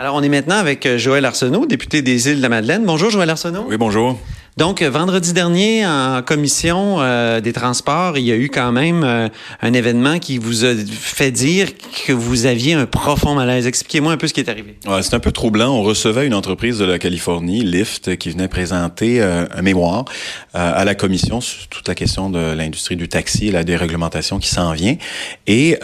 Alors, on est maintenant avec euh, Joël Arsenault, député des Îles de la Madeleine. Bonjour, Joël Arsenault. Oui, bonjour. Donc, euh, vendredi dernier, en commission euh, des transports, il y a eu quand même un événement qui vous a fait dire que vous aviez un profond malaise. Expliquez-moi un peu ce qui est arrivé. Ouais, c'est un peu troublant. On recevait une entreprise de la Californie, Lyft, qui venait présenter un mémoire à la commission sur toute la question de l'industrie du taxi et la déréglementation qui s'en vient. Et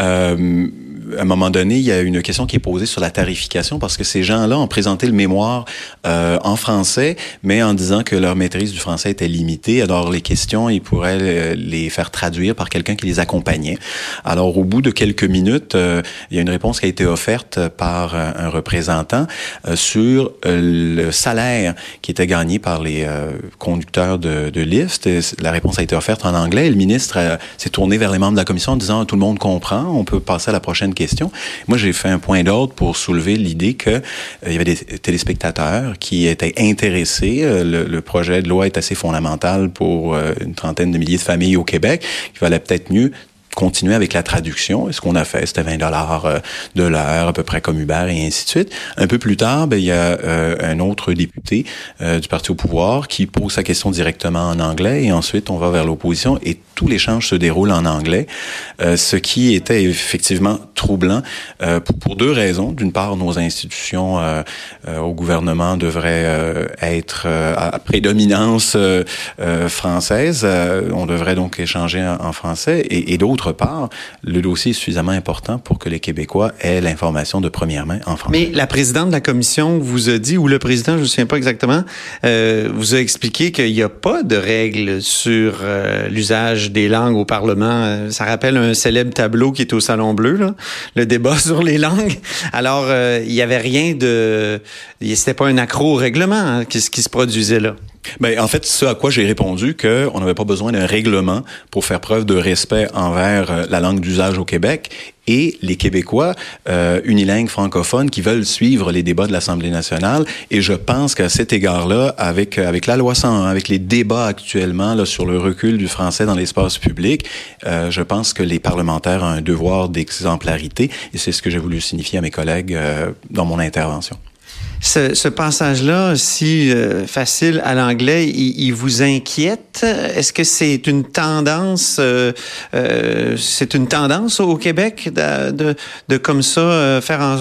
à un moment donné, il y a une question qui est posée sur la tarification parce que ces gens-là ont présenté le mémoire euh, en français, mais en disant que leur maîtrise du français était limitée. Alors les questions, ils pourraient les faire traduire par quelqu'un qui les accompagnait. Alors au bout de quelques minutes, euh, il y a une réponse qui a été offerte par un représentant euh, sur le salaire qui était gagné par les conducteurs de, de Lyft. La réponse a été offerte en anglais. Le ministre s'est tourné vers les membres de la commission en disant tout le monde comprend, on peut passer à la prochaine question. Moi, j'ai fait un point d'ordre pour soulever l'idée que euh, y avait des téléspectateurs qui étaient intéressés. Euh, le, projet de loi est assez fondamental pour euh, une trentaine de milliers de familles au Québec. Il valait peut-être mieux continuer avec la traduction. Et ce qu'on a fait, c'était 20 dollars de l'heure, à peu près comme Uber et ainsi de suite. Un peu plus tard, ben, il y a un autre député du parti au pouvoir qui pose sa question directement en anglais et ensuite on va vers l'opposition et tout l'échange se déroule en anglais, ce qui était effectivement troublant pour, pour, deux raisons. D'une part, nos institutions au gouvernement devraient être à prédominance française. on devrait donc échanger en, français et, et d'autre part, le dossier est suffisamment important pour que les Québécois aient l'information de première main en français. Mais la présidente de la commission vous a dit, ou le président, je ne me souviens pas exactement, euh, vous a expliqué qu'il n'y a pas de règles sur euh, l'usage des langues au Parlement. Euh, ça rappelle un célèbre tableau qui est au Salon Bleu, le débat sur les langues. Alors, euh, il n'y avait rien de... C'était pas un accro au règlement hein, qui se produisait là. Ben, en fait, ce à quoi j'ai répondu qu'on n'avait pas besoin d'un règlement pour faire preuve de respect envers euh, la langue d'usage au Québec et les Québécois euh, unilingues francophones qui veulent suivre les débats de l'Assemblée nationale. Et je pense qu'à cet égard-là, avec euh, avec la loi 101, avec les débats actuellement là, sur le recul du français dans l'espace public, euh, je pense que les parlementaires ont un devoir d'exemplarité. Et c'est ce que j'ai voulu signifier à mes collègues euh, dans mon intervention ce, ce passage-là, si euh, facile à l'anglais, il, il, vous inquiète? Est-ce que c'est une tendance, euh, euh, c'est une tendance au Québec de, de, de comme ça euh, faire en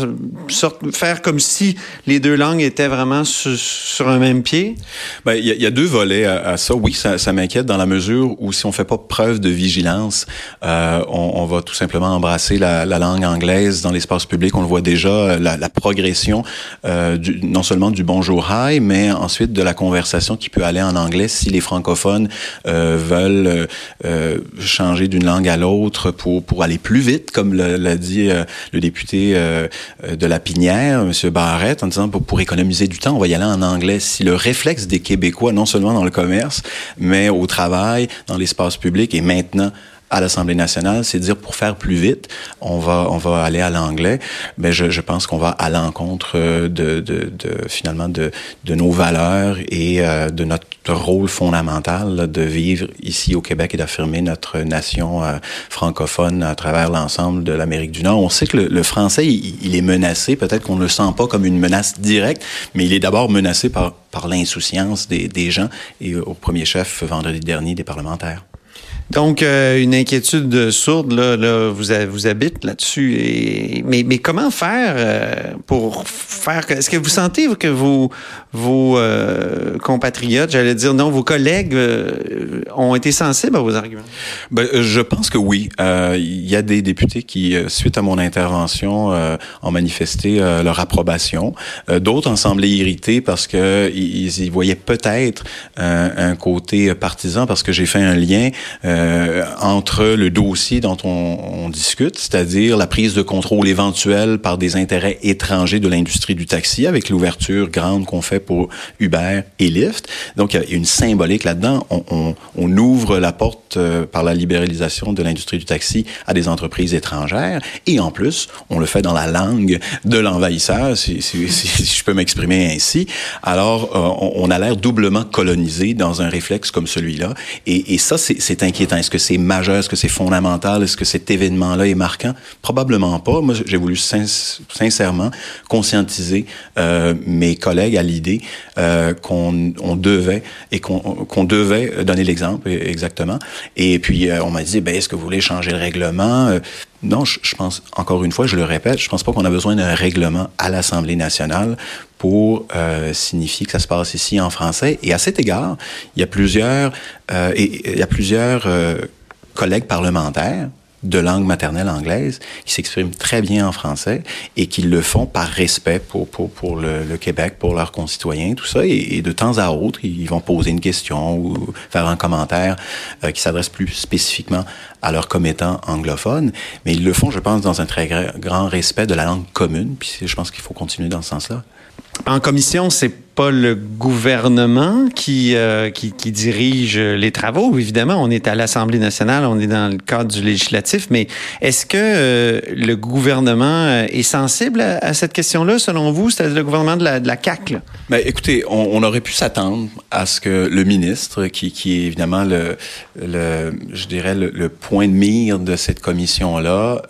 sorte, faire comme si les deux langues étaient vraiment sur, sur un même pied? Ben, il y, y, a deux volets à, à ça. Oui, ça, ça m'inquiète dans la mesure où si on fait pas preuve de vigilance, on, on, va tout simplement embrasser la, la langue anglaise dans l'espace public. On le voit déjà, la, la progression du non seulement du bonjour hi, mais ensuite de la conversation qui peut aller en anglais si les francophones euh, veulent euh, euh changer d'une langue à l'autre pour pour aller plus vite, comme l'a dit euh, le député euh, de la Pinière, M. Barrette, en disant pour, pour économiser du temps, on va y aller en anglais. Si le réflexe des Québécois, non seulement dans le commerce, mais au travail, dans l'espace public et maintenant à l'Assemblée nationale, c'est dire pour faire plus vite, on va on va aller à l'anglais. Mais je, je pense qu'on va à l'encontre de, de, de, finalement de, de nos valeurs et euh, de notre rôle fondamental là, de vivre ici au Québec et d'affirmer notre nation euh, francophone à travers l'ensemble de l'Amérique du Nord. On sait que le, le français, il, il, est menacé. Peut-être qu'on ne le sent pas comme une menace directe, mais il est d'abord menacé par, par l'insouciance des, des gens et au premier chef vendredi dernier des parlementaires. Donc, euh, une inquiétude sourde, là, vous, vous habite là-dessus. Mais, mais comment faire euh, pour faire... Est-ce que vous sentez que vos, vos euh, compatriotes, j'allais dire non, vos collègues ont été sensibles à vos arguments? Ben, je pense que oui. Il y a des députés qui, suite à mon intervention, ont manifesté leur approbation. D'autres en semblaient irrités parce que ils, y voyaient peut-être un, côté partisan parce que j'ai fait un lien entre le dossier dont on, discute, c'est-à-dire la prise de contrôle éventuelle par des intérêts étrangers de l'industrie du taxi, avec l'ouverture grande qu'on fait pour Uber et Lyft. Donc, il y a une symbolique là-dedans. On, ouvre la porte euh, par la libéralisation de l'industrie du taxi à des entreprises étrangères, et en plus, on le fait dans la langue de l'envahisseur, si, je peux m'exprimer ainsi. Alors, euh, on, a l'air doublement colonisé dans un réflexe comme celui-là, et ça, c'est inquiétant est-ce que c'est majeur? Est-ce que c'est fondamental? Est-ce que cet événement-là est marquant? Probablement pas. Moi, j'ai voulu sincèrement conscientiser euh, mes collègues à l'idée euh, qu'on on devait et qu'on qu'on devait donner l'exemple exactement. Et puis on m'a dit, ben est-ce que vous voulez changer le règlement? Non, je, pense encore une fois, je le répète, je pense pas qu'on a besoin d'un règlement à l'Assemblée nationale pour signifier que ça se passe ici en français. Et à cet égard, il y a plusieurs et il y a plusieurs collègues parlementaires de langue maternelle anglaise qui s'expriment très bien en français et qui le font par respect pour, pour, pour le, Québec, pour leurs concitoyens, tout ça. Et, et, de temps à autre, ils vont poser une question ou faire un commentaire euh, qui s'adresse plus spécifiquement à leurs commettants anglophones. Mais ils le font, je pense, dans un très grand respect de la langue commune. Puis je pense qu'il faut continuer dans ce sens-là. En commission, c'est pas le gouvernement qui, euh, qui, dirige les travaux. Évidemment, on est à l'Assemblée nationale, on est dans le cadre du législatif, mais est-ce que euh, le gouvernement euh, est sensible à, cette question-là, selon vous? C'est le gouvernement de la, de? Ben, écoutez, on, aurait pu s'attendre à ce que le ministre, qui, est évidemment le, le je dirais, le, point de mire de cette commission-là,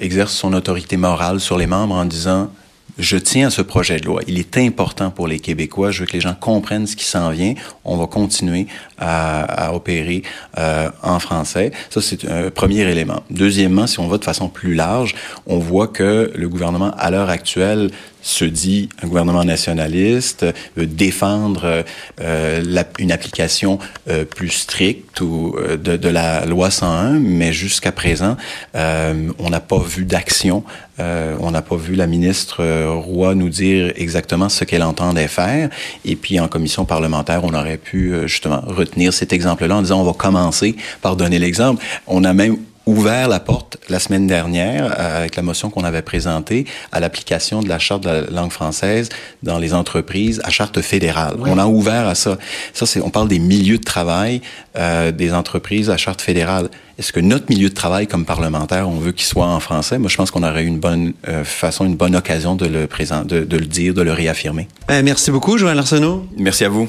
exerce son autorité morale sur les membres en disant je tiens à ce projet de loi. Il est important pour les Québécois. Je veux que les gens comprennent ce qui s'en vient. On va continuer à, opérer euh, en français. Ça, c'est un premier élément. Deuxièmement, si on va de façon plus large, on voit que le gouvernement, à l'heure actuelle, se dit un gouvernement nationaliste, veut défendre euh, la, une application euh, plus stricte ou euh, de, de, la loi 101, mais jusqu'à présent, euh, on n'a pas vu d'action. Euh, on n'a pas vu la ministre Roy nous dire exactement ce qu'elle entendait faire. Et puis en commission parlementaire, on aurait pu justement retenir cet exemple-là en disant on va commencer par donner l'exemple. On a même ouvert la porte la semaine dernière euh, avec la motion qu'on avait présentée à l'application de la charte de la langue française dans les entreprises à charte fédérale. Oui. On a ouvert à ça. Ça, c'est, on parle des milieux de travail euh, des entreprises à charte fédérale. Est-ce que notre milieu de travail comme parlementaire, on veut qu'il soit en français? Moi, je pense qu'on aurait eu une bonne euh, façon, une bonne occasion de le présent, de, de le dire, de le réaffirmer. Euh, merci beaucoup, Joël Arsenault. Merci à vous.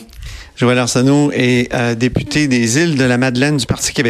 Joël Arsenault est député des îles de la Madeleine du Parti québécois.